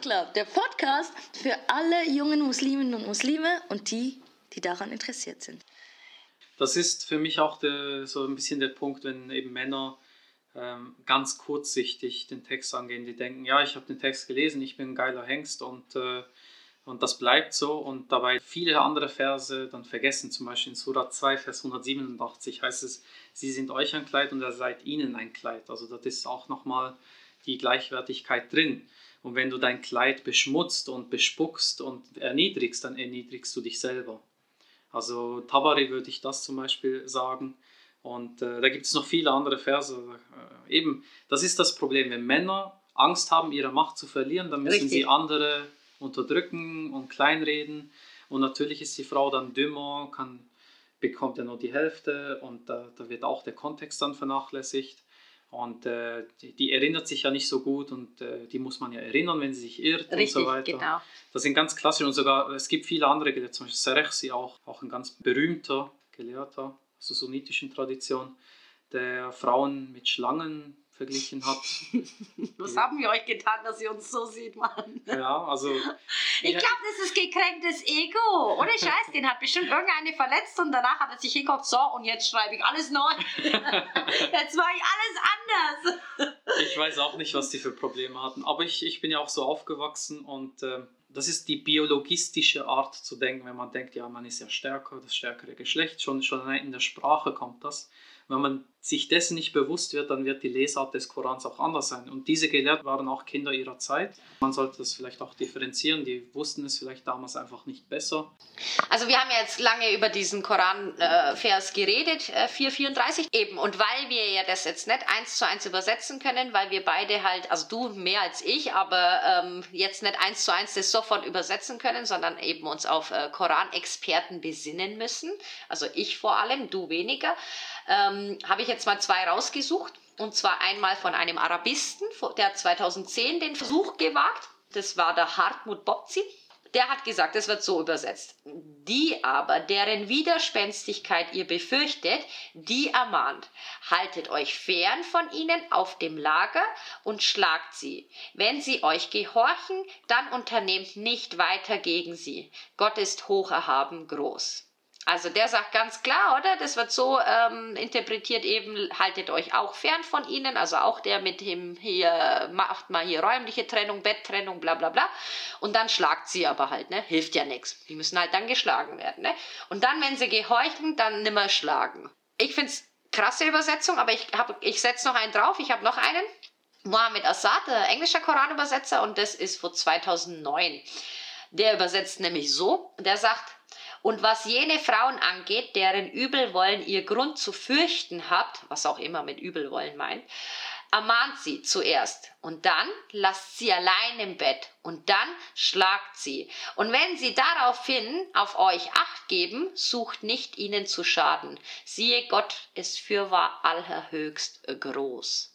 Club, der Podcast für alle jungen Musliminnen und Muslime und die, die daran interessiert sind. Das ist für mich auch der, so ein bisschen der Punkt, wenn eben Männer ähm, ganz kurzsichtig den Text angehen. Die denken, ja, ich habe den Text gelesen, ich bin ein geiler Hengst und, äh, und das bleibt so. Und dabei viele andere Verse dann vergessen. Zum Beispiel in Surah 2, Vers 187 heißt es, sie sind euch ein Kleid und er seid ihnen ein Kleid. Also das ist auch nochmal die Gleichwertigkeit drin. Und wenn du dein Kleid beschmutzt und bespuckst und erniedrigst, dann erniedrigst du dich selber. Also Tabari würde ich das zum Beispiel sagen. Und äh, da gibt es noch viele andere Verse. Äh, eben, das ist das Problem. Wenn Männer Angst haben, ihre Macht zu verlieren, dann müssen Richtig. sie andere unterdrücken und kleinreden. Und natürlich ist die Frau dann dümmer, kann, bekommt ja nur die Hälfte und da, da wird auch der Kontext dann vernachlässigt. Und äh, die, die, erinnert sich ja nicht so gut und äh, die muss man ja erinnern, wenn sie sich irrt Richtig, und so weiter. Genau. Das sind ganz klassisch und sogar, es gibt viele andere Gelehrte, zum Beispiel Serechsi auch, auch ein ganz berühmter Gelehrter aus der sunnitischen Tradition, der Frauen mit Schlangen verglichen hat. Was haben wir euch getan, dass ihr uns so sieht, Mann? Ja, also. Ich glaube, das ist gekränktes Ego. Ohne Scheiß, den hat bestimmt irgendeine verletzt und danach hat er sich hingekommen, so und jetzt schreibe ich alles neu. jetzt mache ich alles anders. ich weiß auch nicht, was die für Probleme hatten, aber ich, ich bin ja auch so aufgewachsen und. Äh, das ist die biologistische Art zu denken, wenn man denkt, ja, man ist ja stärker, das stärkere Geschlecht, schon, schon in der Sprache kommt das. Wenn man sich dessen nicht bewusst wird, dann wird die Lesart des Korans auch anders sein. Und diese Gelehrten waren auch Kinder ihrer Zeit. Man sollte das vielleicht auch differenzieren. Die wussten es vielleicht damals einfach nicht besser. Also wir haben ja jetzt lange über diesen Koran-Vers geredet, äh, 434 eben. Und weil wir ja das jetzt nicht eins zu eins übersetzen können, weil wir beide halt, also du mehr als ich, aber ähm, jetzt nicht eins zu eins das sofort übersetzen können, sondern eben uns auf äh, Koranexperten besinnen müssen. Also ich vor allem, du weniger ähm, habe ich jetzt mal zwei rausgesucht. Und zwar einmal von einem Arabisten, der hat 2010 den Versuch gewagt. Das war der Hartmut Bobzi. Der hat gesagt, das wird so übersetzt. Die aber, deren Widerspenstigkeit ihr befürchtet, die ermahnt. Haltet euch fern von ihnen auf dem Lager und schlagt sie. Wenn sie euch gehorchen, dann unternehmt nicht weiter gegen sie. Gott ist hoch erhaben groß. Also der sagt ganz klar, oder? Das wird so ähm, interpretiert eben, haltet euch auch fern von ihnen. Also auch der mit dem hier, macht mal hier räumliche Trennung, Betttrennung, bla bla bla. Und dann schlagt sie aber halt, ne? Hilft ja nichts. Die müssen halt dann geschlagen werden, ne? Und dann, wenn sie gehorchen, dann nimmer schlagen. Ich finde es krasse Übersetzung, aber ich, ich setze noch einen drauf. Ich habe noch einen. Mohammed Assad, der englischer Koranübersetzer, und das ist von 2009. Der übersetzt nämlich so, der sagt, und was jene Frauen angeht, deren Übelwollen ihr Grund zu fürchten hat, was auch immer mit Übelwollen meint, ermahnt sie zuerst und dann lasst sie allein im Bett und dann schlagt sie. Und wenn sie daraufhin auf euch acht geben, sucht nicht ihnen zu schaden. Siehe, Gott ist fürwahr allerhöchst groß.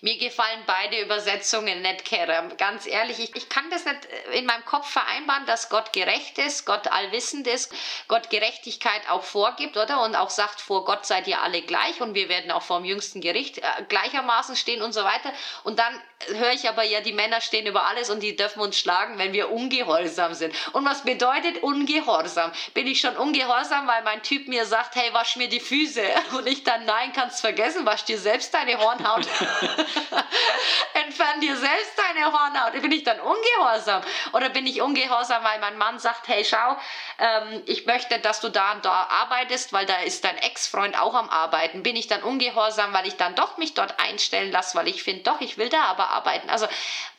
Mir gefallen beide Übersetzungen nicht, Kerem. Ganz ehrlich, ich, ich kann das nicht in meinem Kopf vereinbaren, dass Gott gerecht ist, Gott allwissend ist, Gott Gerechtigkeit auch vorgibt, oder? Und auch sagt, vor Gott seid ihr alle gleich und wir werden auch vor dem jüngsten Gericht äh, gleichermaßen stehen und so weiter. Und dann höre ich aber ja, die Männer stehen über alles und die dürfen uns schlagen, wenn wir ungehorsam sind. Und was bedeutet ungehorsam? Bin ich schon ungehorsam, weil mein Typ mir sagt, hey, wasch mir die Füße? Und ich dann, nein, kannst vergessen, wasch dir selbst deine Hornhaut. Entfern dir selbst deine Hornhaut. Bin ich dann ungehorsam? Oder bin ich ungehorsam, weil mein Mann sagt, hey, schau, ähm, ich möchte, dass du da und da arbeitest, weil da ist dein Ex-Freund auch am Arbeiten. Bin ich dann ungehorsam, weil ich dann doch mich dort einstellen lasse, weil ich finde, doch, ich will da aber arbeiten. Also,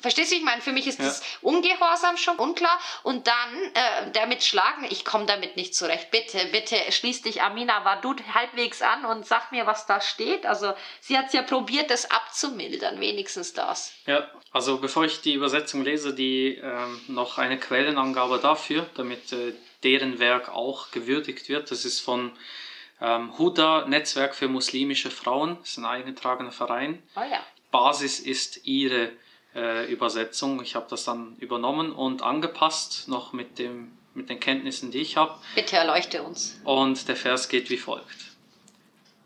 verstehst du, ich meine, für mich ist ja. das Ungehorsam schon unklar. Und dann äh, damit schlagen, ich komme damit nicht zurecht. Bitte, bitte, schließ dich Amina Wadud halbwegs an und sag mir, was da steht. Also, sie hat ja probiert, das abzumildern abmildern, wenigstens das. Ja, also bevor ich die Übersetzung lese, die ähm, noch eine Quellenangabe dafür, damit äh, deren Werk auch gewürdigt wird. Das ist von ähm, Huda, Netzwerk für muslimische Frauen, das ist ein eingetragener Verein. Oh ja. Basis ist ihre äh, Übersetzung. Ich habe das dann übernommen und angepasst, noch mit, dem, mit den Kenntnissen, die ich habe. Bitte erleuchte uns. Und der Vers geht wie folgt.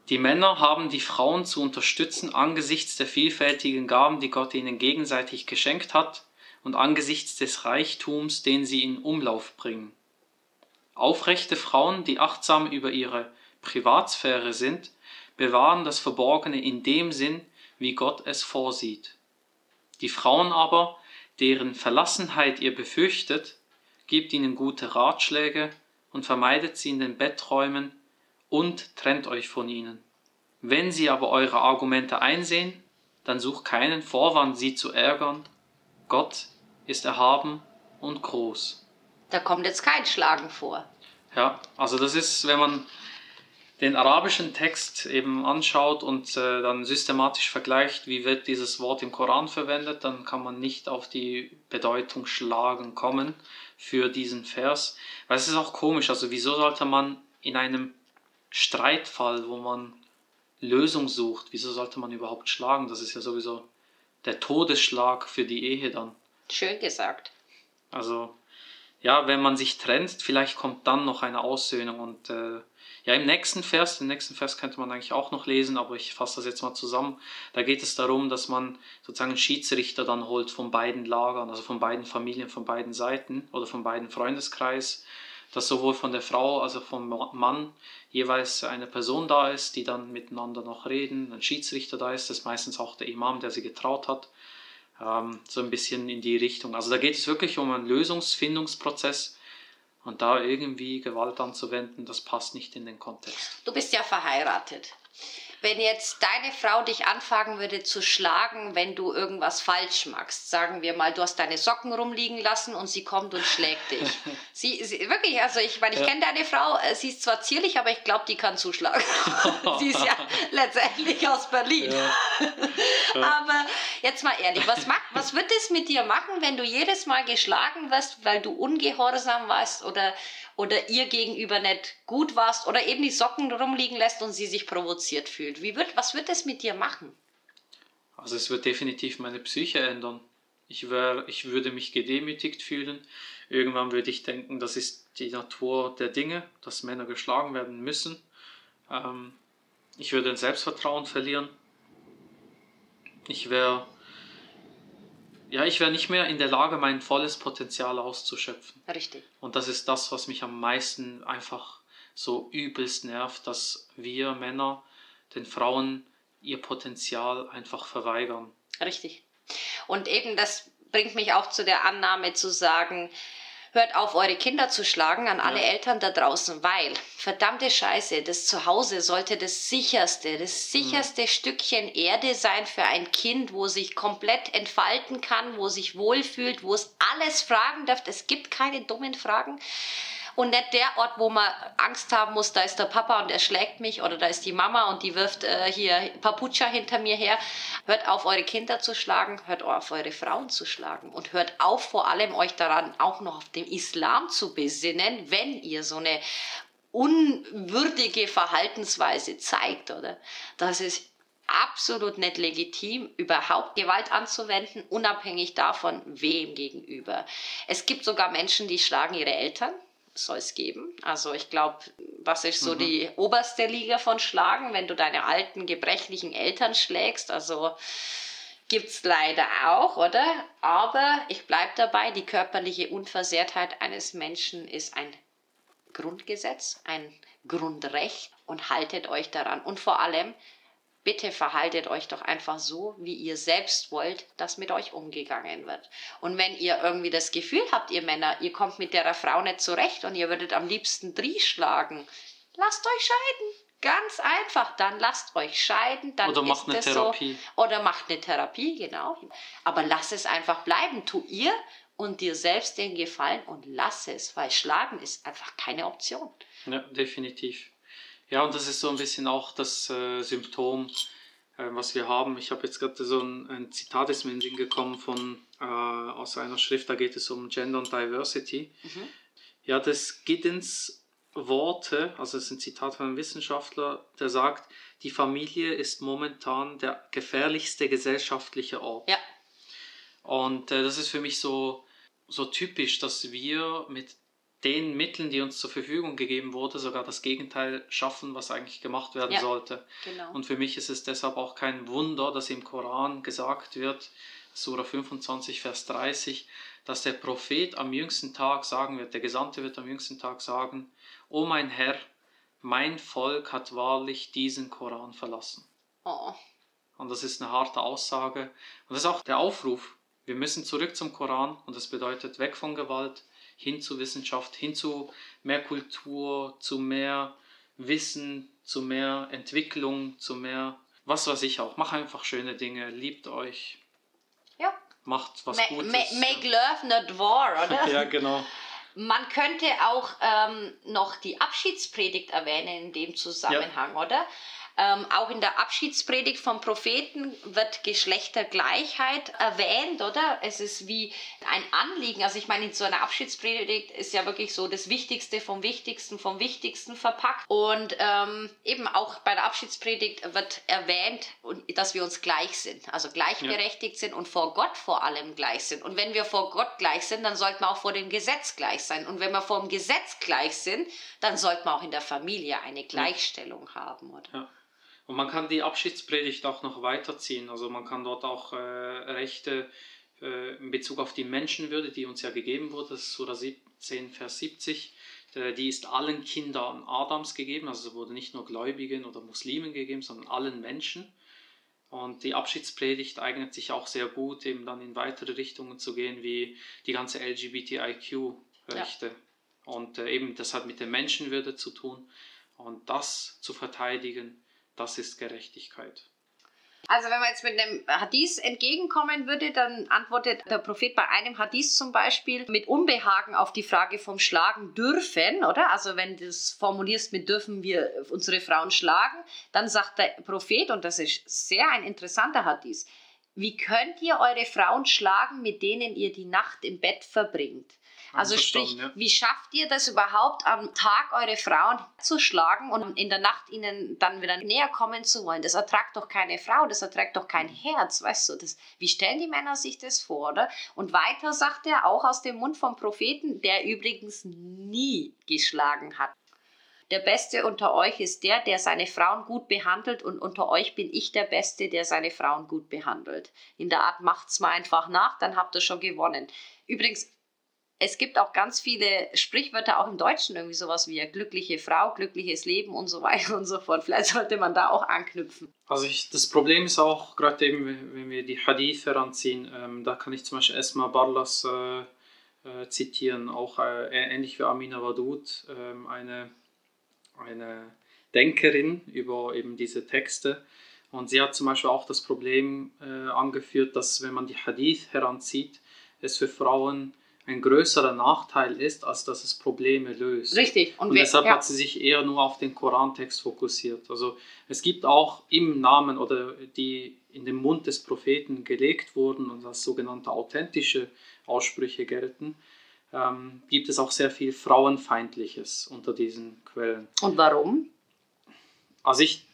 Die Männer haben die Frauen zu unterstützen angesichts der vielfältigen Gaben, die Gott ihnen gegenseitig geschenkt hat, und angesichts des Reichtums, den sie in Umlauf bringen. Aufrechte Frauen, die achtsam über ihre Privatsphäre sind, bewahren das Verborgene in dem Sinn, wie Gott es vorsieht. Die Frauen aber, deren Verlassenheit ihr befürchtet, gibt ihnen gute Ratschläge und vermeidet sie in den Betträumen und trennt euch von ihnen. Wenn sie aber eure Argumente einsehen, dann sucht keinen Vorwand, sie zu ärgern. Gott ist erhaben und groß. Da kommt jetzt kein Schlagen vor. Ja, also das ist, wenn man den arabischen Text eben anschaut und äh, dann systematisch vergleicht, wie wird dieses Wort im Koran verwendet, dann kann man nicht auf die Bedeutung schlagen kommen für diesen Vers. Weil es ist auch komisch, also wieso sollte man in einem Streitfall, wo man Lösung sucht, wieso sollte man überhaupt schlagen? Das ist ja sowieso der Todesschlag für die Ehe dann. Schön gesagt. Also ja, wenn man sich trennt, vielleicht kommt dann noch eine Aussöhnung und äh, ja, im nächsten Vers, den nächsten Vers könnte man eigentlich auch noch lesen, aber ich fasse das jetzt mal zusammen. Da geht es darum, dass man sozusagen einen Schiedsrichter dann holt von beiden Lagern, also von beiden Familien, von beiden Seiten oder von beiden Freundeskreis, dass sowohl von der Frau als auch vom Mann jeweils eine Person da ist, die dann miteinander noch reden, ein Schiedsrichter da ist, das ist meistens auch der Imam, der sie getraut hat, ähm, so ein bisschen in die Richtung. Also da geht es wirklich um einen Lösungsfindungsprozess und da irgendwie Gewalt anzuwenden, das passt nicht in den Kontext. Du bist ja verheiratet. Wenn jetzt deine Frau dich anfangen würde zu schlagen, wenn du irgendwas falsch machst, sagen wir mal, du hast deine Socken rumliegen lassen und sie kommt und schlägt dich. sie, sie wirklich, also ich meine, ich ja. kenne deine Frau, äh, sie ist zwar zierlich, aber ich glaube, die kann zuschlagen. sie ist ja letztendlich aus Berlin. Ja. aber jetzt mal ehrlich, was, macht, was wird es mit dir machen, wenn du jedes Mal geschlagen wirst, weil du ungehorsam warst oder oder ihr gegenüber nicht gut warst oder eben die Socken rumliegen lässt und sie sich provoziert fühlt. Wie wird, was wird das mit dir machen? Also es wird definitiv meine Psyche ändern. Ich, wär, ich würde mich gedemütigt fühlen. Irgendwann würde ich denken, das ist die Natur der Dinge, dass Männer geschlagen werden müssen. Ähm, ich würde ein Selbstvertrauen verlieren. Ich wäre ja, ich wäre nicht mehr in der Lage, mein volles Potenzial auszuschöpfen. Richtig. Und das ist das, was mich am meisten einfach so übelst nervt, dass wir Männer den Frauen ihr Potenzial einfach verweigern. Richtig. Und eben das bringt mich auch zu der Annahme zu sagen, hört auf, eure Kinder zu schlagen an alle ja. Eltern da draußen, weil verdammte Scheiße, das Zuhause sollte das sicherste, das sicherste mhm. Stückchen Erde sein für ein Kind, wo sich komplett entfalten kann, wo sich wohlfühlt, wo es alles fragen darf. Es gibt keine dummen Fragen und nicht der Ort, wo man Angst haben muss, da ist der Papa und er schlägt mich oder da ist die Mama und die wirft äh, hier Papucha hinter mir her. Hört auf, eure Kinder zu schlagen, hört auf, eure Frauen zu schlagen und hört auf, vor allem euch daran auch noch auf den Islam zu besinnen, wenn ihr so eine unwürdige Verhaltensweise zeigt, oder? Das ist absolut nicht legitim, überhaupt Gewalt anzuwenden, unabhängig davon, wem gegenüber. Es gibt sogar Menschen, die schlagen ihre Eltern soll es geben. Also ich glaube, was ist so mhm. die oberste Liga von Schlagen, wenn du deine alten, gebrechlichen Eltern schlägst? Also gibt es leider auch, oder? Aber ich bleibe dabei, die körperliche Unversehrtheit eines Menschen ist ein Grundgesetz, ein Grundrecht und haltet euch daran. Und vor allem, bitte verhaltet euch doch einfach so, wie ihr selbst wollt, dass mit euch umgegangen wird. Und wenn ihr irgendwie das Gefühl habt, ihr Männer, ihr kommt mit der Frau nicht zurecht und ihr würdet am liebsten Drie schlagen, lasst euch scheiden. Ganz einfach, dann lasst euch scheiden, dann Oder macht eine Therapie. So. Oder macht eine Therapie, genau. Aber lass es einfach bleiben. Tu ihr und dir selbst den Gefallen und lass es, weil Schlagen ist einfach keine Option. Ja, definitiv. Ja, und das ist so ein bisschen auch das äh, Symptom, äh, was wir haben. Ich habe jetzt gerade so ein, ein, Zitat ist mir in den Sinn gekommen von, äh, aus einer Schrift, da geht es um Gender und Diversity. Mhm. Ja, das Giddens Worte, also es ist ein Zitat von einem Wissenschaftler, der sagt, die Familie ist momentan der gefährlichste gesellschaftliche Ort. Ja. Und äh, das ist für mich so, so typisch, dass wir mit den Mitteln, die uns zur Verfügung gegeben wurde, sogar das Gegenteil schaffen, was eigentlich gemacht werden ja, sollte. Genau. Und für mich ist es deshalb auch kein Wunder, dass im Koran gesagt wird, Sura 25, Vers 30, dass der Prophet am jüngsten Tag sagen wird, der Gesandte wird am jüngsten Tag sagen, O mein Herr, mein Volk hat wahrlich diesen Koran verlassen. Oh. Und das ist eine harte Aussage. Und das ist auch der Aufruf. Wir müssen zurück zum Koran und das bedeutet weg von Gewalt, hin zu Wissenschaft, hin zu mehr Kultur, zu mehr Wissen, zu mehr Entwicklung, zu mehr, was weiß ich auch. Macht einfach schöne Dinge, liebt euch, Ja. macht was Ma Gutes. ma make love, not war, oder? ja, genau. Man könnte auch ähm, noch die Abschiedspredigt erwähnen in dem Zusammenhang, oder? Ähm, auch in der Abschiedspredigt vom Propheten wird Geschlechtergleichheit erwähnt, oder? Es ist wie ein Anliegen. Also ich meine, in so einer Abschiedspredigt ist ja wirklich so das Wichtigste vom Wichtigsten vom Wichtigsten verpackt. Und ähm, eben auch bei der Abschiedspredigt wird erwähnt, dass wir uns gleich sind, also gleichberechtigt sind und vor Gott vor allem gleich sind. Und wenn wir vor Gott gleich sind, dann sollten wir auch vor dem Gesetz gleich sein. Und wenn wir vor dem Gesetz gleich sind, dann sollten wir auch in der Familie eine Gleichstellung haben, oder? Ja. Und man kann die Abschiedspredigt auch noch weiterziehen. Also man kann dort auch äh, Rechte äh, in Bezug auf die Menschenwürde, die uns ja gegeben wurde, das ist Sura 17, Vers 70, äh, die ist allen Kindern Adams gegeben, also wurde nicht nur Gläubigen oder Muslimen gegeben, sondern allen Menschen. Und die Abschiedspredigt eignet sich auch sehr gut, eben dann in weitere Richtungen zu gehen, wie die ganze LGBTIQ-Rechte. Ja. Und äh, eben das hat mit der Menschenwürde zu tun. Und das zu verteidigen, das ist Gerechtigkeit. Also wenn man jetzt mit einem Hadith entgegenkommen würde, dann antwortet der Prophet bei einem Hadith zum Beispiel mit Unbehagen auf die Frage vom Schlagen dürfen, oder? Also wenn du das formulierst mit dürfen wir unsere Frauen schlagen, dann sagt der Prophet, und das ist sehr ein interessanter Hadith, wie könnt ihr eure Frauen schlagen, mit denen ihr die Nacht im Bett verbringt? Also sprich, ja. wie schafft ihr das überhaupt am Tag eure Frauen zu schlagen und in der Nacht ihnen dann wieder näher kommen zu wollen? Das ertragt doch keine Frau, das erträgt doch kein Herz, weißt du? Das, wie stellen die Männer sich das vor, oder? Und weiter sagt er auch aus dem Mund vom Propheten, der übrigens nie geschlagen hat. Der Beste unter euch ist der, der seine Frauen gut behandelt und unter euch bin ich der Beste, der seine Frauen gut behandelt. In der Art macht's mal einfach nach, dann habt ihr schon gewonnen. Übrigens, es gibt auch ganz viele Sprichwörter, auch im Deutschen irgendwie sowas wie glückliche Frau, glückliches Leben und so weiter und so fort. Vielleicht sollte man da auch anknüpfen. Also ich, das Problem ist auch, gerade eben, wenn wir die Hadith heranziehen, ähm, da kann ich zum Beispiel Esma Barlas äh, äh, zitieren, auch äh, ähnlich wie Amina Wadud, ähm, eine, eine Denkerin über eben diese Texte. Und sie hat zum Beispiel auch das Problem äh, angeführt, dass wenn man die Hadith heranzieht, es für Frauen ein größerer Nachteil ist, als dass es Probleme löst. Richtig. Und, und deshalb ja. hat sie sich eher nur auf den Korantext fokussiert. Also es gibt auch im Namen oder die in den Mund des Propheten gelegt wurden und als sogenannte authentische Aussprüche gelten, ähm, gibt es auch sehr viel Frauenfeindliches unter diesen Quellen. Und warum? Also ich,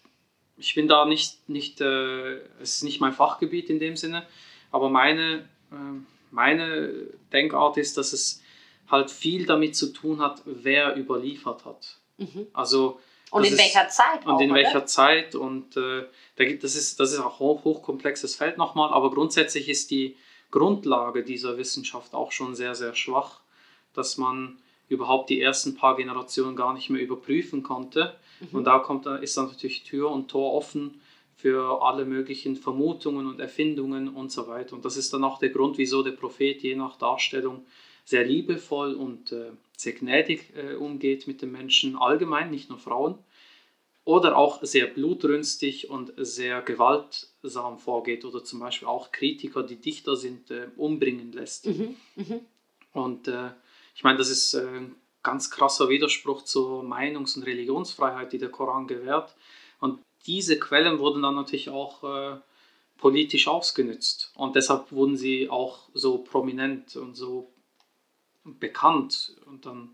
ich bin da nicht, nicht äh, es ist nicht mein Fachgebiet in dem Sinne, aber meine... Äh, meine Denkart ist, dass es halt viel damit zu tun hat, wer überliefert hat. Mhm. Also und in welcher Zeit und auch, in welcher Zeit und äh, da gibt das ist das ist auch hoch, hochkomplexes Feld nochmal, aber grundsätzlich ist die Grundlage dieser Wissenschaft auch schon sehr sehr schwach, dass man überhaupt die ersten paar Generationen gar nicht mehr überprüfen konnte mhm. und da kommt ist dann natürlich Tür und Tor offen für alle möglichen Vermutungen und Erfindungen und so weiter. Und das ist dann auch der Grund, wieso der Prophet je nach Darstellung sehr liebevoll und äh, sehr gnädig äh, umgeht mit den Menschen allgemein, nicht nur Frauen. Oder auch sehr blutrünstig und sehr gewaltsam vorgeht oder zum Beispiel auch Kritiker, die Dichter sind, äh, umbringen lässt. Mhm, mh. Und äh, ich meine, das ist ein äh, ganz krasser Widerspruch zur Meinungs- und Religionsfreiheit, die der Koran gewährt. Und diese Quellen wurden dann natürlich auch äh, politisch ausgenutzt. Und deshalb wurden sie auch so prominent und so bekannt. Und dann,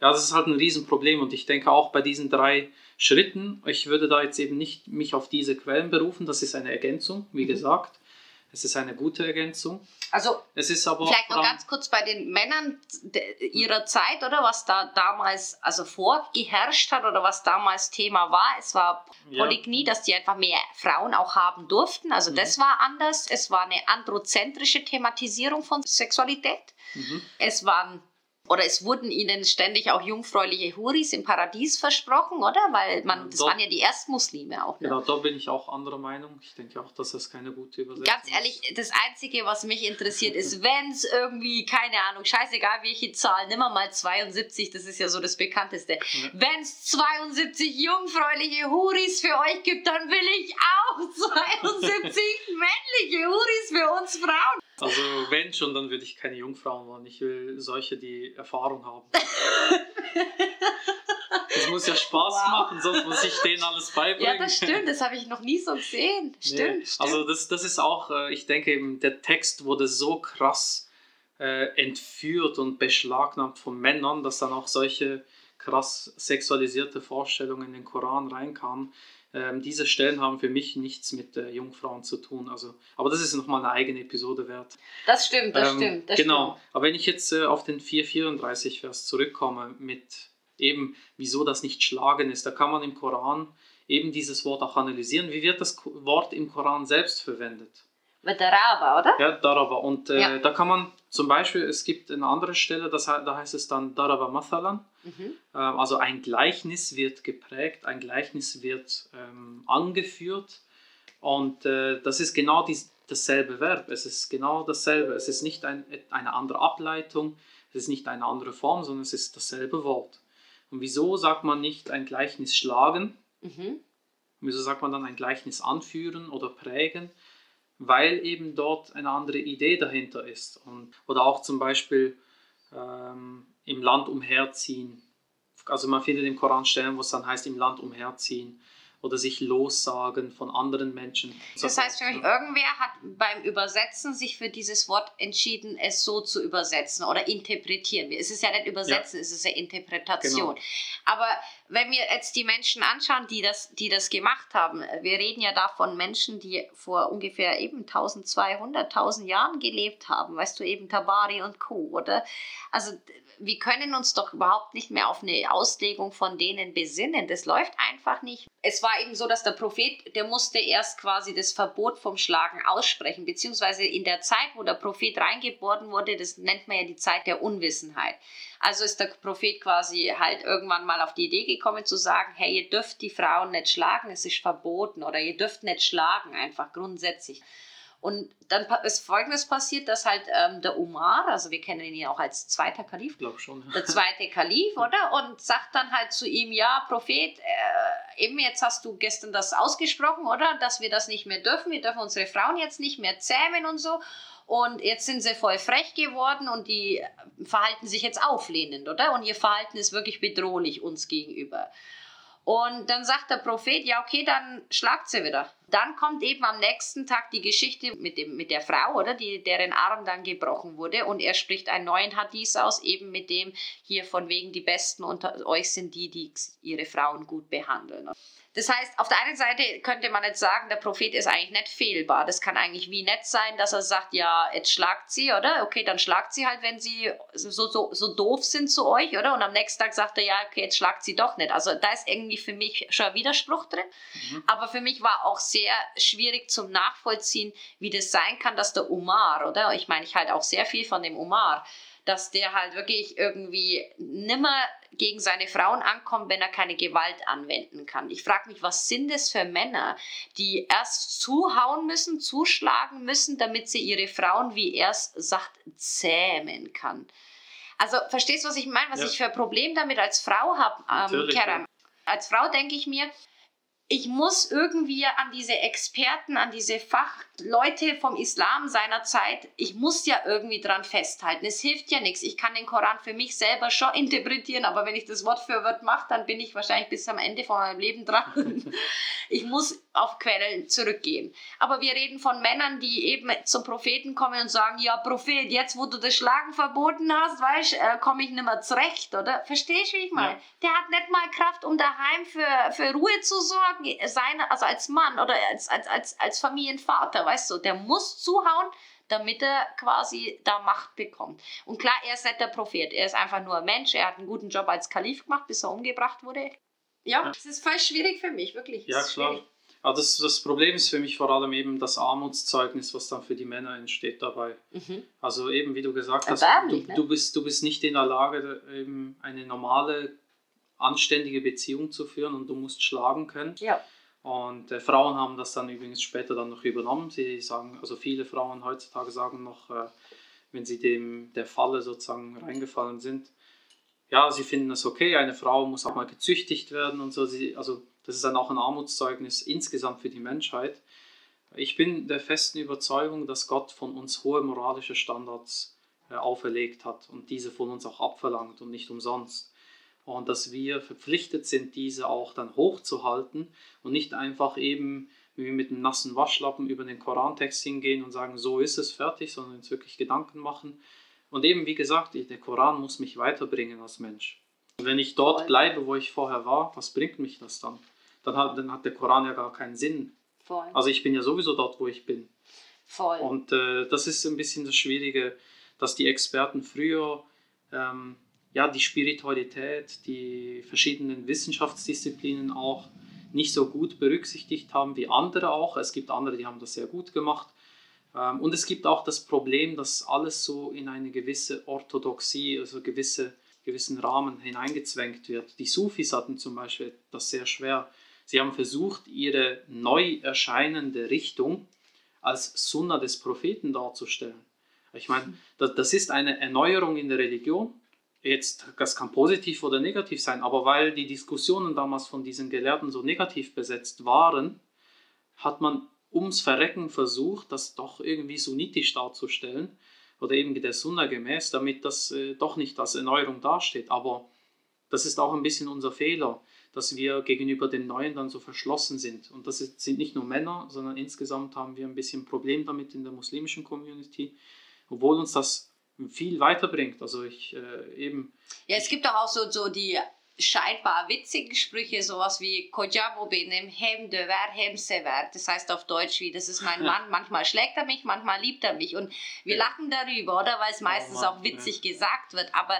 ja, das ist halt ein Riesenproblem. Und ich denke auch bei diesen drei Schritten, ich würde da jetzt eben nicht mich auf diese Quellen berufen, das ist eine Ergänzung, wie mhm. gesagt. Es ist eine gute Ergänzung. Also Es ist aber vielleicht noch ganz kurz bei den Männern ihrer Zeit, oder was da damals also vorgeherrscht hat oder was damals Thema war. Es war Ja. Polygnie, dass die einfach mehr Frauen auch haben durften. Also Mhm. das war anders. Es war eine androzentrische Thematisierung von Sexualität. Mhm. Es waren oder es wurden ihnen ständig auch jungfräuliche Huris im Paradies versprochen, oder? Weil man, das Doch. waren ja die Erstmuslime auch. Ne? Genau, da bin ich auch anderer Meinung. Ich denke auch, dass das keine gute Übersetzung Ganz ehrlich, das Einzige, was mich interessiert, ist, wenn es irgendwie, keine Ahnung, scheißegal welche Zahl, nimm mal 72, das ist ja so das bekannteste. Ja. Wenn es 72 jungfräuliche Huris für euch gibt, dann will ich auch 72 männliche Huris für uns Frauen. Also wenn schon, dann würde ich keine Jungfrauen wollen. Ich will solche, die Erfahrung haben. Das muss ja Spaß Wow. machen, sonst muss ich denen alles beibringen. Ja, das stimmt, das habe ich noch nie so gesehen. Stimmt, Nee, stimmt. Also das, das ist auch, äh, ich denke eben, der Text wurde so krass äh, entführt und beschlagnahmt von Männern, dass dann auch solche krass sexualisierte Vorstellungen in den Koran reinkamen. Ähm, diese Stellen haben für mich nichts mit äh, Jungfrauen zu tun. Also, aber das ist nochmal eine eigene Episode wert. das stimmt, das Ähm, stimmt. Das genau. Stimmt. Aber wenn ich jetzt äh, auf den 434 Vers zurückkomme mit eben, wieso das nicht schlagen ist, da kann man im Koran eben dieses Wort auch analysieren. Wie wird das Wort im Koran selbst verwendet? Mit der Raba, oder? Ja, Daraba. Und äh, Ja. da kann man zum Beispiel, es gibt eine andere Stelle, das, da heißt es dann Daraba Mathalan. Mhm. Ähm, also ein Gleichnis wird geprägt, ein Gleichnis wird ähm, angeführt. Und äh, das ist genau dies, dasselbe Verb. Es ist genau dasselbe. Es ist nicht ein, eine andere Ableitung, es ist nicht eine andere Form, sondern es ist dasselbe Wort. Und wieso sagt man nicht ein Gleichnis schlagen? Mhm. Wieso sagt man dann ein Gleichnis anführen oder prägen? Weil eben dort eine andere Idee dahinter ist. Und, oder auch zum Beispiel ähm, im Land umherziehen. Also man findet im Koran Stellen, wo es dann heißt, im Land umherziehen oder sich lossagen von anderen Menschen. Das heißt für mich, irgendwer hat beim Übersetzen sich für dieses Wort entschieden, es so zu übersetzen oder interpretieren. Es ist ja nicht übersetzen, es ist ja Interpretation. Genau. Aber wenn wir jetzt die Menschen anschauen, die das, die das gemacht haben, wir reden ja da von Menschen, die vor ungefähr eben 1200, 1000 Jahren gelebt haben, weißt du, eben Tabari und Co., oder? Also wir können uns doch überhaupt nicht mehr auf eine Auslegung von denen besinnen. Das läuft einfach nicht. Es war eben so, dass der Prophet, der musste erst quasi das Verbot vom Schlagen aussprechen, beziehungsweise in der Zeit, wo der Prophet reingeboren wurde, das nennt man ja die Zeit der Unwissenheit. Also ist der Prophet quasi halt irgendwann mal auf die Idee gekommen zu sagen, hey, ihr dürft die Frauen nicht schlagen, es ist verboten oder ihr dürft nicht schlagen, einfach grundsätzlich. Und dann ist Folgendes passiert, dass halt ähm, der Umar, also wir kennen ihn ja auch als zweiter Kalif, Ich glaube schon. der zweite Kalif, oder? Und sagt dann halt zu ihm, ja, Prophet, äh, eben jetzt hast du gestern das ausgesprochen, oder? Dass wir das nicht mehr dürfen, wir dürfen unsere Frauen jetzt nicht mehr zähmen und so. Und jetzt sind sie voll frech geworden und die verhalten sich jetzt auflehnend, oder? Und ihr Verhalten ist wirklich bedrohlich uns gegenüber. Und dann sagt der Prophet, ja, okay, dann schlagt sie wieder. Dann kommt eben am nächsten Tag die Geschichte mit, dem, mit der Frau, oder? Die, deren Arm dann gebrochen wurde. Und er spricht einen neuen Hadith aus, eben mit dem hier von wegen die Besten unter euch sind die, die ihre Frauen gut behandeln. Das heißt, auf der einen Seite könnte man jetzt sagen, der Prophet ist eigentlich nicht fehlbar. Das kann eigentlich wie nett sein, dass er sagt, ja, jetzt schlagt sie, oder? Okay, dann schlagt sie halt, wenn sie so, so, so doof sind zu euch, oder? Und am nächsten Tag sagt er, ja, okay, jetzt schlagt sie doch nicht. Also da ist irgendwie für mich schon ein Widerspruch drin. Mhm. Aber für mich war auch sehr schwierig zum Nachvollziehen, wie das sein kann, dass der Umar, oder? Ich meine, ich halte auch sehr viel von dem Umar, dass der halt wirklich irgendwie nimmer gegen seine Frauen ankommt, wenn er keine Gewalt anwenden kann. Ich frage mich, was sind das für Männer, die erst zuhauen müssen, zuschlagen müssen, damit sie ihre Frauen, wie er es sagt, zähmen kann. Also verstehst du, was ich meine? Was Ja. ich für ein Problem damit als Frau habe, ähm, Kerem? Als Frau denke ich mir, ich muss irgendwie an diese Experten, an diese Fachleute vom Islam seiner Zeit, ich muss ja irgendwie dran festhalten. Es hilft ja nichts. Ich kann den Koran für mich selber schon interpretieren, aber wenn ich das Wort für Wort mache, dann bin ich wahrscheinlich bis am Ende von meinem Leben dran. Ich muss auf Quellen zurückgehen. Aber wir reden von Männern, die eben zum Propheten kommen und sagen, ja Prophet, jetzt wo du das Schlagen verboten hast, weißt, äh, komme ich nicht mehr zurecht, oder? Verstehst du, wie ich meine? Ja. Der hat nicht mal Kraft, um daheim für, für Ruhe zu sorgen zuschlagen, seine, also als Mann oder als, als, als, als Familienvater, weißt du, der muss zuhauen, damit er quasi da Macht bekommt. Und klar, er ist nicht der Prophet, er ist einfach nur ein Mensch, er hat einen guten Job als Kalif gemacht, bis er umgebracht wurde. Ja, ja. das ist voll schwierig für mich, wirklich. Ja, klar. Schwierig. Aber das, das Problem ist für mich vor allem eben das Armutszeugnis, was dann für die Männer entsteht dabei. Mhm. Also eben, wie du gesagt hast, du, ne? du, bist, du bist nicht in der Lage, eben eine normale, anständige Beziehung zu führen und du musst schlagen können. Ja. Und äh, Frauen haben das dann übrigens später dann noch übernommen. Sie sagen, also viele Frauen heutzutage sagen noch, äh, wenn sie dem der Falle sozusagen reingefallen sind, ja, sie finden es okay, eine Frau muss auch mal gezüchtigt werden und so. Sie, also das ist dann auch ein Armutszeugnis insgesamt für die Menschheit. Ich bin der festen Überzeugung, dass Gott von uns hohe moralische Standards äh, auferlegt hat und diese von uns auch abverlangt und nicht umsonst. Und dass wir verpflichtet sind, diese auch dann hochzuhalten und nicht einfach eben wie mit einem nassen Waschlappen über den Korantext hingehen und sagen, so ist es fertig, sondern uns wirklich Gedanken machen. Und eben, wie gesagt, der Koran muss mich weiterbringen als Mensch. Wenn ich dort bleibe, wo ich vorher war, was bringt mich das dann? dann hat, dann hat der Koran ja gar keinen Sinn. Voll. Also ich bin ja sowieso dort, wo ich bin. Voll. Und äh, das ist ein bisschen das Schwierige, dass die Experten früher ähm, ja, die Spiritualität, die verschiedenen Wissenschaftsdisziplinen auch nicht so gut berücksichtigt haben wie andere auch. Es gibt andere, die haben das sehr gut gemacht. Ähm, und es gibt auch das Problem, dass alles so in eine gewisse Orthodoxie, also gewisse, gewissen Rahmen hineingezwängt wird. Die Sufis hatten zum Beispiel das sehr schwer Sie haben versucht, ihre neu erscheinende Richtung als Sunna des Propheten darzustellen. Ich meine, das ist eine Erneuerung in der Religion. Jetzt, das kann positiv oder negativ sein, aber weil die Diskussionen damals von diesen Gelehrten so negativ besetzt waren, hat man ums Verrecken versucht, das doch irgendwie sunnitisch darzustellen oder eben der Sunna gemäß, damit das äh, doch nicht als Erneuerung dasteht. Aber das ist auch ein bisschen unser Fehler dass wir gegenüber den Neuen dann so verschlossen sind. Und das sind nicht nur Männer, sondern insgesamt haben wir ein bisschen ein Problem damit in der muslimischen Community, obwohl uns das viel weiterbringt. Also ich äh, eben. Ja, es gibt doch auch so, so die scheinbar witzigen Sprüche, sowas wie Kojabo benem hem dever hem sever. Das heißt auf Deutsch wie, das ist mein Mann, manchmal schlägt er mich, manchmal liebt er mich. Und wir ja. lachen darüber, oder? Weil es oh meistens oh Mann, auch witzig ja. gesagt wird. Aber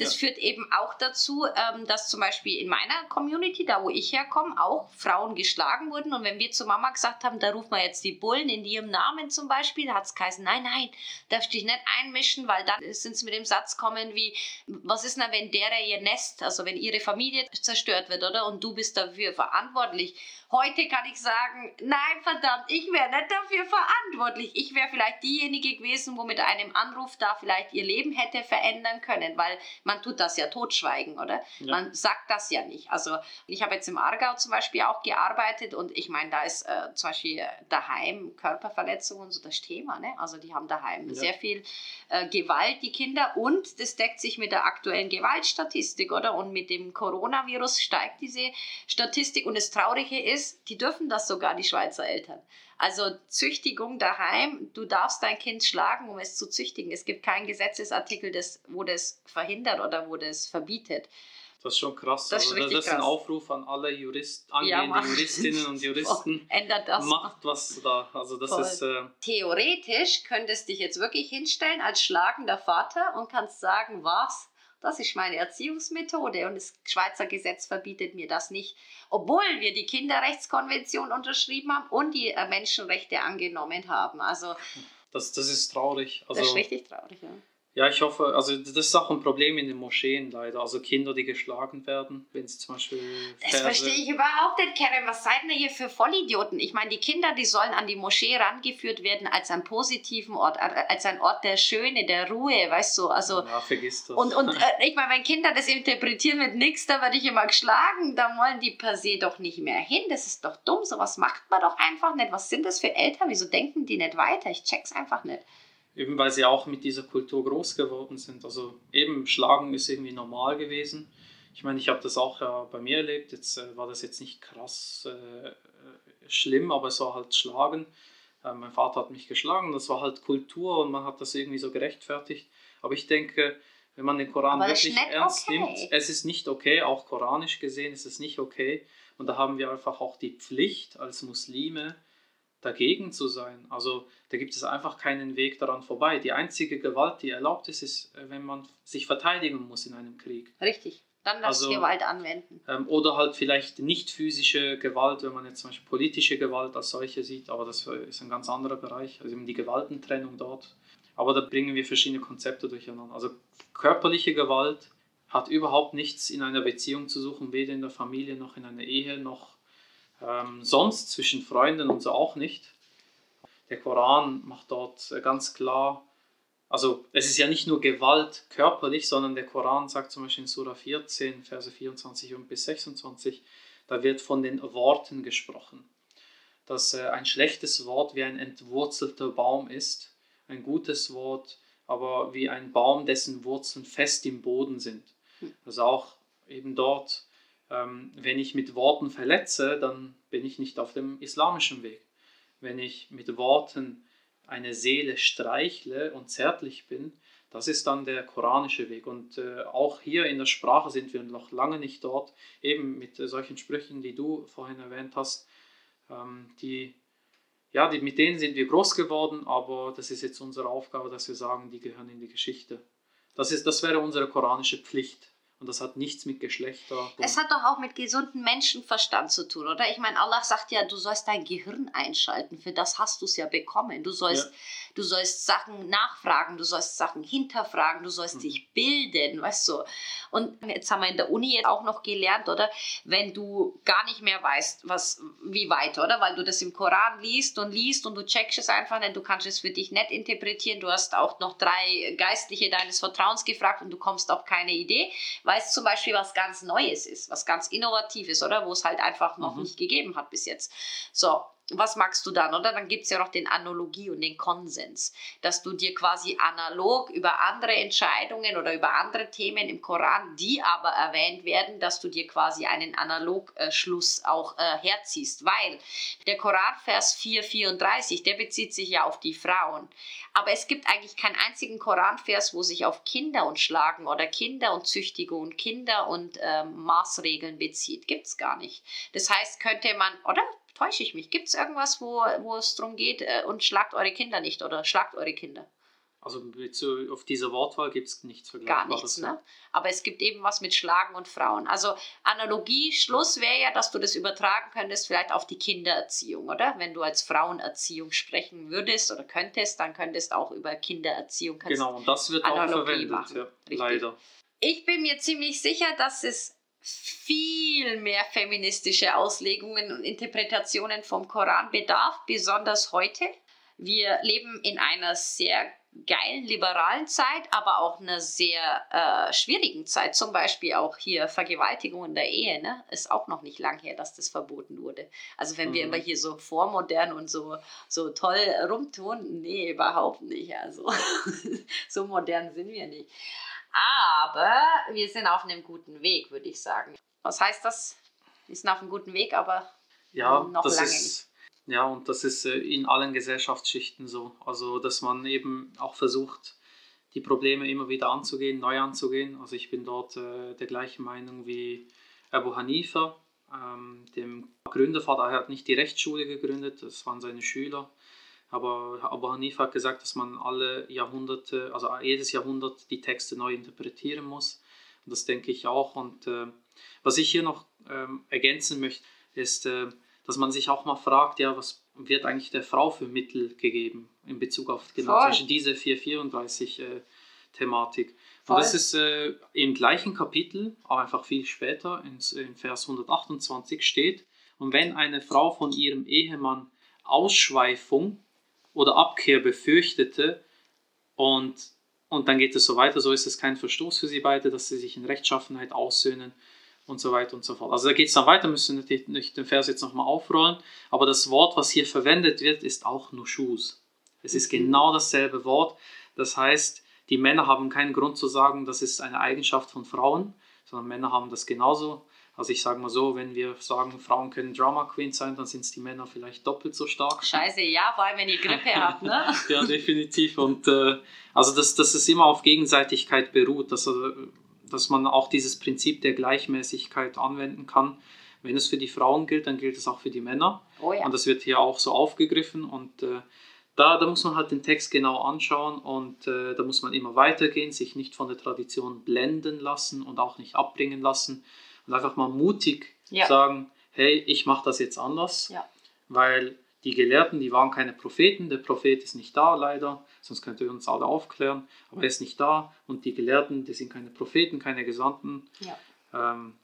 das ja. führt eben auch dazu, ähm, dass zum Beispiel in meiner Community, da wo ich herkomme, auch Frauen geschlagen wurden. Und wenn wir zu Mama gesagt haben, da rufen wir jetzt die Bullen in ihrem Namen zum Beispiel, hat es geheißen, nein, nein, darfst dich nicht einmischen, weil dann sind sie mit dem Satz kommen wie, was ist denn, wenn derer ihr Nest, also wenn ihre Familie zerstört wird, oder? Und du bist dafür verantwortlich. Heute kann ich sagen, nein, verdammt, ich wäre nicht dafür verantwortlich. Ich wäre vielleicht diejenige gewesen, wo mit einem Anruf da vielleicht ihr Leben hätte verändern können, weil man tut das ja totschweigen, oder? Ja. Man sagt das ja nicht. Also ich habe jetzt im Aargau zum Beispiel auch gearbeitet und ich meine, da ist äh, zum Beispiel daheim Körperverletzungen so das Thema, ne? Also die haben daheim ja. sehr viel äh, Gewalt, die Kinder, und das deckt sich mit der aktuellen Gewaltstatistik, oder? Und mit dem Coronavirus steigt diese Statistik und das Traurige ist, die dürfen das sogar, die Schweizer Eltern. Also Züchtigung daheim, du darfst dein Kind schlagen, um es zu züchtigen. Es gibt keinen Gesetzesartikel, das, wo das verhindert oder wo das verbietet. Das ist schon krass. Das ist, also, das ist ein Aufruf an alle Jurist, angehende ja, Juristinnen und Juristen. Oh, ändert das. Macht was da. Also das ist. Äh Theoretisch könntest du dich jetzt wirklich hinstellen als schlagender Vater und kannst sagen, was? Das ist meine Erziehungsmethode und das Schweizer Gesetz verbietet mir das nicht, obwohl wir die Kinderrechtskonvention unterschrieben haben und die äh, Menschenrechte angenommen haben. Also das, das ist traurig. Also, das ist richtig traurig, ja. Ja, ich hoffe, also das ist auch ein Problem in den Moscheen leider. Also Kinder, die geschlagen werden, wenn sie zum Beispiel. Das Verse verstehe ich überhaupt nicht, Karen. Was seid ihr hier für Vollidioten? Ich meine, die Kinder, die sollen an die Moschee rangeführt werden als einen positiven Ort, als ein Ort der Schöne, der Ruhe, weißt du? Also, ja, vergiss das. Und, und äh, ich meine, wenn Kinder das interpretieren mit nichts, da werde ich immer geschlagen, da wollen die per se doch nicht mehr hin. Das ist doch dumm. Sowas macht man doch einfach nicht. Was sind das für Eltern? Wieso denken die nicht weiter? Ich check's einfach nicht eben weil sie auch mit dieser Kultur groß geworden sind. Also eben Schlagen ist irgendwie normal gewesen. Ich meine, ich habe das auch ja bei mir erlebt. Jetzt äh, war das jetzt nicht krass äh, schlimm, aber es war halt Schlagen. Äh, mein Vater hat mich geschlagen. Das war halt Kultur und man hat das irgendwie so gerechtfertigt. Aber ich denke, wenn man den Koran wirklich ernst okay. nimmt, es ist nicht okay, auch koranisch gesehen ist es nicht okay. Und da haben wir einfach auch die Pflicht als Muslime dagegen zu sein. Also da gibt es einfach keinen Weg daran vorbei. Die einzige Gewalt, die erlaubt ist, ist, äh, wenn man sich verteidigen muss in einem Krieg. Richtig. Dann darfst also, Gewalt anwenden. Ähm, oder halt vielleicht nicht physische Gewalt, wenn man jetzt zum Beispiel politische Gewalt als solche sieht, aber das ist ein ganz anderer Bereich, also eben die Gewaltentrennung dort. Aber da bringen wir verschiedene Konzepte durcheinander. Also körperliche Gewalt hat überhaupt nichts in einer Beziehung zu suchen, weder in der Familie noch in einer Ehe noch ähm, sonst zwischen Freunden und so auch nicht. Der Koran macht dort ganz klar, also es ist ja nicht nur Gewalt körperlich, sondern der Koran sagt zum Beispiel in Surah 14, Verse 24 und bis 26, da wird von den Worten gesprochen. Dass äh, ein schlechtes Wort wie ein entwurzelter Baum ist, ein gutes Wort aber wie ein Baum, dessen Wurzeln fest im Boden sind. Also auch eben dort, wenn ich mit Worten verletze, dann bin ich nicht auf dem islamischen Weg. Wenn ich mit Worten eine Seele streichle und zärtlich bin, das ist dann der koranische Weg. Und äh, auch hier in der Sprache sind wir noch lange nicht dort, eben mit äh, solchen Sprüchen, die du vorhin erwähnt hast, ähm, die, ja, die, mit denen sind wir groß geworden, aber das ist jetzt unsere Aufgabe, dass wir sagen, die gehören in die Geschichte. Das, ist, das wäre unsere koranische Pflicht. Und das hat nichts mit Geschlechter. Es hat doch auch mit gesundem Menschenverstand zu tun, oder? Ich meine, Allah sagt ja, du sollst dein Gehirn einschalten. Für das hast du es ja bekommen. Du sollst, ja. du sollst Sachen nachfragen, du sollst Sachen hinterfragen, du sollst mhm. dich bilden, weißt du. Und jetzt haben wir in der Uni jetzt auch noch gelernt, oder? Wenn du gar nicht mehr weißt, was, wie weiter, oder? Weil du das im Koran liest und liest und du checkst es einfach nicht, du kannst es für dich nicht interpretieren. Du hast auch noch drei Geistliche deines Vertrauens gefragt und du kommst auf keine Idee weil es zum Beispiel was ganz Neues ist, was ganz Innovatives, oder? Wo es halt einfach noch mhm. nicht gegeben hat bis jetzt. So, was magst du dann, oder? Dann gibt es ja noch den Analogie und den Konsens, dass du dir quasi analog über andere Entscheidungen oder über andere Themen im Koran, die aber erwähnt werden, dass du dir quasi einen Analogschluss auch äh, herziehst, weil der Koranvers 434, der bezieht sich ja auf die Frauen, aber es gibt eigentlich keinen einzigen Koranvers, wo sich auf Kinder und Schlagen oder Kinder und Züchtigung und Kinder und ähm, Maßregeln bezieht. Gibt es gar nicht. Das heißt, könnte man, oder? Täusche ich mich? Gibt es irgendwas, wo, wo es darum geht, äh, und schlagt eure Kinder nicht oder schlagt eure Kinder? Also auf dieser Wortwahl gibt es nichts Vergleichbares. Gar nichts, ne? Aber es gibt eben was mit Schlagen und Frauen. Also Analogie, Schluss wäre ja, dass du das übertragen könntest, vielleicht auf die Kindererziehung, oder? Wenn du als Frauenerziehung sprechen würdest oder könntest, dann könntest auch über Kindererziehung Genau, und das wird Analogie auch verwendet, ja, leider. Ich bin mir ziemlich sicher, dass es viel mehr feministische Auslegungen und Interpretationen vom Koran bedarf, besonders heute. Wir leben in einer sehr geilen liberalen Zeit, aber auch einer sehr äh, schwierigen Zeit. Zum Beispiel auch hier Vergewaltigung in der Ehe, ne? Ist auch noch nicht lang her, dass das verboten wurde. Also wenn mhm. wir immer hier so vormodern und so, so toll rumtun, nee, überhaupt nicht. Also so modern sind wir nicht. Aber wir sind auf einem guten Weg, würde ich sagen. Was heißt das? Wir sind auf einem guten Weg, aber ja, noch das lange ist, nicht. Ja, und das ist äh, in allen Gesellschaftsschichten so. Also, dass man eben auch versucht, die Probleme immer wieder anzugehen, neu anzugehen. Also ich bin dort äh, der gleichen Meinung wie Abu Hanifa, ähm, dem Gründervater. Er hat nicht die Rechtsschule gegründet, das waren seine Schüler. Aber Abu Hanifa hat gesagt, dass man alle Jahrhunderte, also jedes Jahrhundert die Texte neu interpretieren muss. Und das denke ich auch. Und äh, was ich hier noch ähm, ergänzen möchte, ist, äh, dass man sich auch mal fragt, ja, was wird eigentlich der Frau für Mittel gegeben in Bezug auf genau zwischen diese 434 äh, Thematik. Voll. Und das ist äh, im gleichen Kapitel, aber einfach viel später, in, in Vers 128 steht, und wenn eine Frau von ihrem Ehemann Ausschweifung oder Abkehr befürchtete und, und dann geht es so weiter, so ist es kein Verstoß für sie beide, dass sie sich in Rechtschaffenheit aussöhnen und so weiter und so fort. Also da geht es dann weiter, müssen natürlich nicht den Vers jetzt nochmal aufrollen, aber das Wort, was hier verwendet wird, ist auch Nushus. Es ist mhm. genau dasselbe Wort, das heißt, die Männer haben keinen Grund zu sagen, das ist eine Eigenschaft von Frauen, sondern Männer haben das genauso also ich sage mal so, wenn wir sagen, Frauen können Drama Queens sein, dann sind es die Männer vielleicht doppelt so stark. Scheiße, ja, vor allem wenn ihr Grippe habt, ne? ja, definitiv. Und äh, also dass, dass es immer auf Gegenseitigkeit beruht, dass, dass man auch dieses Prinzip der Gleichmäßigkeit anwenden kann. wenn es für die Frauen gilt, dann gilt es auch für die Männer. Oh ja. Und das wird hier auch so aufgegriffen und äh, da, da muss man halt den Text genau anschauen und äh, da muss man immer weitergehen, sich nicht von der Tradition blenden lassen und auch nicht abbringen lassen und einfach mal mutig Ja. sagen, hey, ich mache das jetzt anders, Ja. weil die Gelehrten, die waren keine Propheten, der Prophet ist nicht da leider, sonst könnte er uns alle aufklären, aber er ist nicht da und die Gelehrten, die sind keine Propheten, keine Gesandten. Ja. Ähm,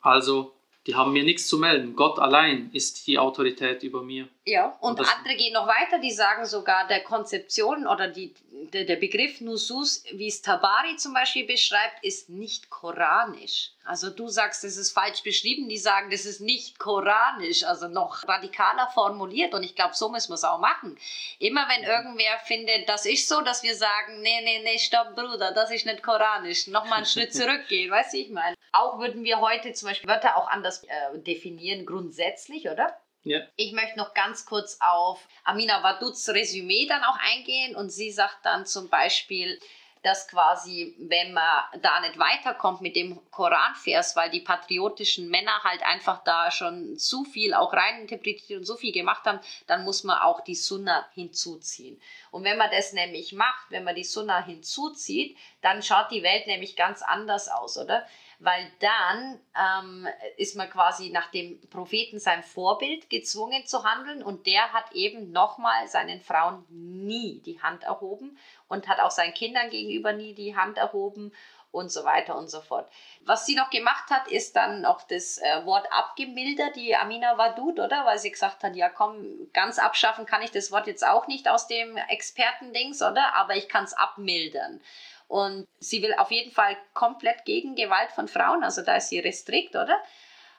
also, die haben mir nichts zu melden. Gott allein ist die Autorität über mir. Ja, und, Und andere gehen noch weiter, die sagen sogar der Konzeption oder die, der, der Begriff Nusus, wie es Tabari zum Beispiel beschreibt, ist nicht koranisch. Also du sagst, das ist falsch beschrieben, die sagen, das ist nicht koranisch, also noch radikaler formuliert und ich glaube, so müssen wir es auch machen. Immer wenn irgendwer findet, das ist so, dass wir sagen, nee, nee, nee, stopp, Bruder, das ist nicht koranisch, nochmal einen Schritt zurückgehen, weißt du, ich meine. Auch würden wir heute zum Beispiel Wörter auch anders äh, definieren, grundsätzlich, oder? Ja. Ich möchte noch ganz kurz auf Amina Waduds Resümee dann auch eingehen und sie sagt dann zum Beispiel, dass quasi, wenn man da nicht weiterkommt mit dem Koranvers, weil die patriotischen Männer halt einfach da schon zu viel auch reininterpretiert und so viel gemacht haben, dann muss man auch die Sunna hinzuziehen. Und wenn man das nämlich macht, wenn man die Sunna hinzuzieht, dann schaut die Welt nämlich ganz anders aus, oder? weil dann ähm, ist man quasi nach dem Propheten sein Vorbild gezwungen zu handeln und der hat eben nochmal seinen Frauen nie die Hand erhoben und hat auch seinen Kindern gegenüber nie die Hand erhoben und so weiter und so fort. Was sie noch gemacht hat, ist dann noch das äh, Wort abgemildert, die Amina Wadud, oder? Weil sie gesagt hat, ja komm, ganz abschaffen kann ich das Wort jetzt auch nicht aus dem Expertendings, oder? Aber ich kann es abmildern. Und sie will auf jeden Fall komplett gegen Gewalt von Frauen, also da ist sie restrikt, oder?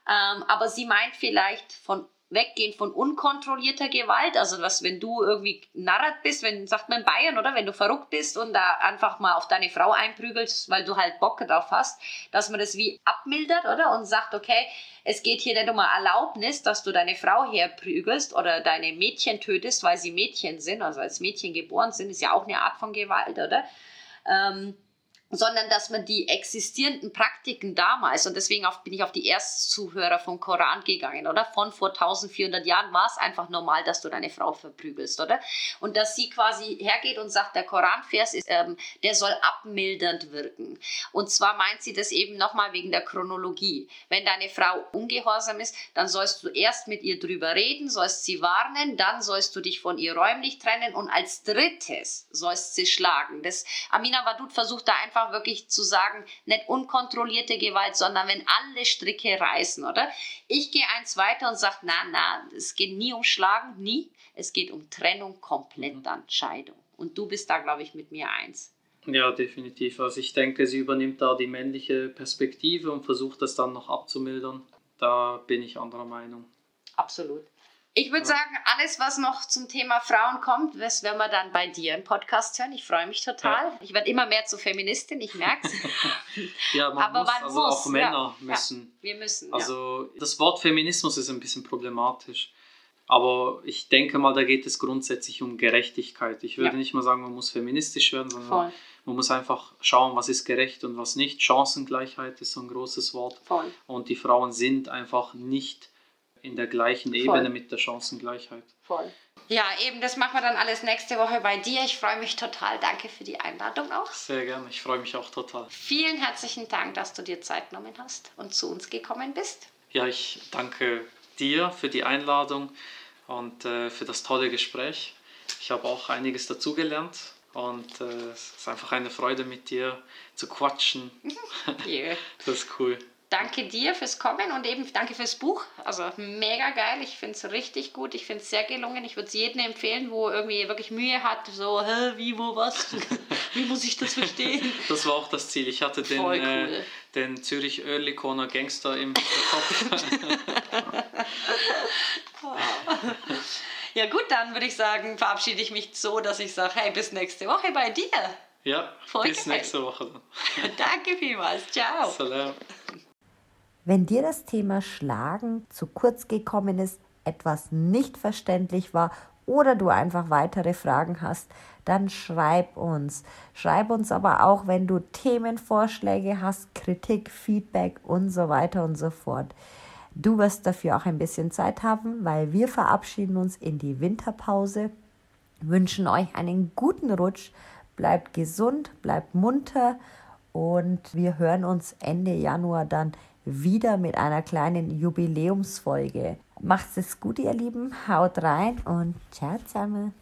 Ähm, aber sie meint vielleicht von weggehen von unkontrollierter Gewalt, also was, wenn du irgendwie narrat bist, wenn, sagt man in Bayern, oder? Wenn du verrückt bist und da einfach mal auf deine Frau einprügelst, weil du halt Bock drauf hast, dass man das wie abmildert, oder? Und sagt, okay, es geht hier nicht um eine Erlaubnis, dass du deine Frau herprügelst oder deine Mädchen tötest, weil sie Mädchen sind, also als Mädchen geboren sind, ist ja auch eine Art von Gewalt, oder? Ähm, sondern dass man die existierenden Praktiken damals, und deswegen bin ich auf die Erstzuhörer vom Koran gegangen, oder? Von vor 1400 Jahren war es einfach normal, dass du deine Frau verprügelst, oder? Und dass sie quasi hergeht und sagt, der Koranvers ist, ähm, der soll abmildernd wirken. Und zwar meint sie das eben nochmal wegen der Chronologie. Wenn deine Frau ungehorsam ist, dann sollst du erst mit ihr drüber reden, sollst sie warnen, dann sollst du dich von ihr räumlich trennen und als drittes sollst sie schlagen. Das Amina Wadud versucht da einfach wirklich zu sagen, nicht unkontrollierte Gewalt, sondern wenn alle Stricke reißen, oder? Ich gehe eins weiter und sage, na, na, es geht nie um Schlagen, nie. Es geht um Trennung, komplett dann Scheidung. Und du bist da, glaube ich, mit mir eins. Ja, definitiv. Also ich denke, sie übernimmt da die männliche Perspektive und versucht das dann noch abzumildern. Da bin ich anderer Meinung. Absolut. Ich würde sagen, alles, was noch zum Thema Frauen kommt, das werden wir dann bei dir im Podcast hören. Ich freue mich total. Ich werde immer mehr zur Feministin, ich merke es. Ja, man Aber muss, man also muss, auch Männer ja, müssen. Wir müssen. ja. Also das Wort Feminismus ist ein bisschen problematisch. Aber ich denke mal, da geht es grundsätzlich um Gerechtigkeit. Ich würde Ja. nicht mal sagen, man muss feministisch werden, sondern Voll, man muss einfach schauen, was ist gerecht und was nicht. Chancengleichheit ist so ein großes Wort. voll. Und die Frauen sind einfach nicht in der gleichen Voll. Ebene mit der Chancengleichheit. Voll. Ja, eben, das machen wir dann alles nächste Woche bei dir. Ich freue mich total. Danke für die Einladung auch. Sehr gerne, ich freue mich auch total. Vielen herzlichen Dank, dass du dir Zeit genommen hast und zu uns gekommen bist. Ja, ich danke dir für die Einladung und äh, für das tolle Gespräch. Ich habe auch einiges dazugelernt und äh, es ist einfach eine Freude mit dir zu quatschen. Yeah. Das ist cool. Danke dir fürs Kommen und eben danke fürs Buch. Also mega geil. Ich finde es richtig gut. Ich finde es sehr gelungen. Ich würde es jedem empfehlen, wo irgendwie wirklich Mühe hat, so, Hä, wie, wo, was? wie muss ich das verstehen? Das war auch das Ziel. Ich hatte den, äh, cool. den Zürich Oerlikon Gangster im Kopf. Ja gut, dann würde ich sagen, verabschiede ich mich so, dass ich sage, hey, bis nächste Woche bei dir. ja, Voll bis geil. nächste Woche dann. Danke vielmals. Ciao. Salam. Wenn dir das Thema Schlagen zu kurz gekommen ist, etwas nicht verständlich war oder du einfach weitere Fragen hast, dann schreib uns. Schreib uns aber auch, wenn du Themenvorschläge hast, Kritik, Feedback und so weiter und so fort. Du wirst dafür auch ein bisschen Zeit haben, weil wir verabschieden uns in die Winterpause, wünschen euch einen guten Rutsch, bleibt gesund, bleibt munter und wir hören uns Ende Januar dann wieder mit einer kleinen Jubiläumsfolge. Macht's es gut, ihr Lieben. Haut rein und ciao zusammen.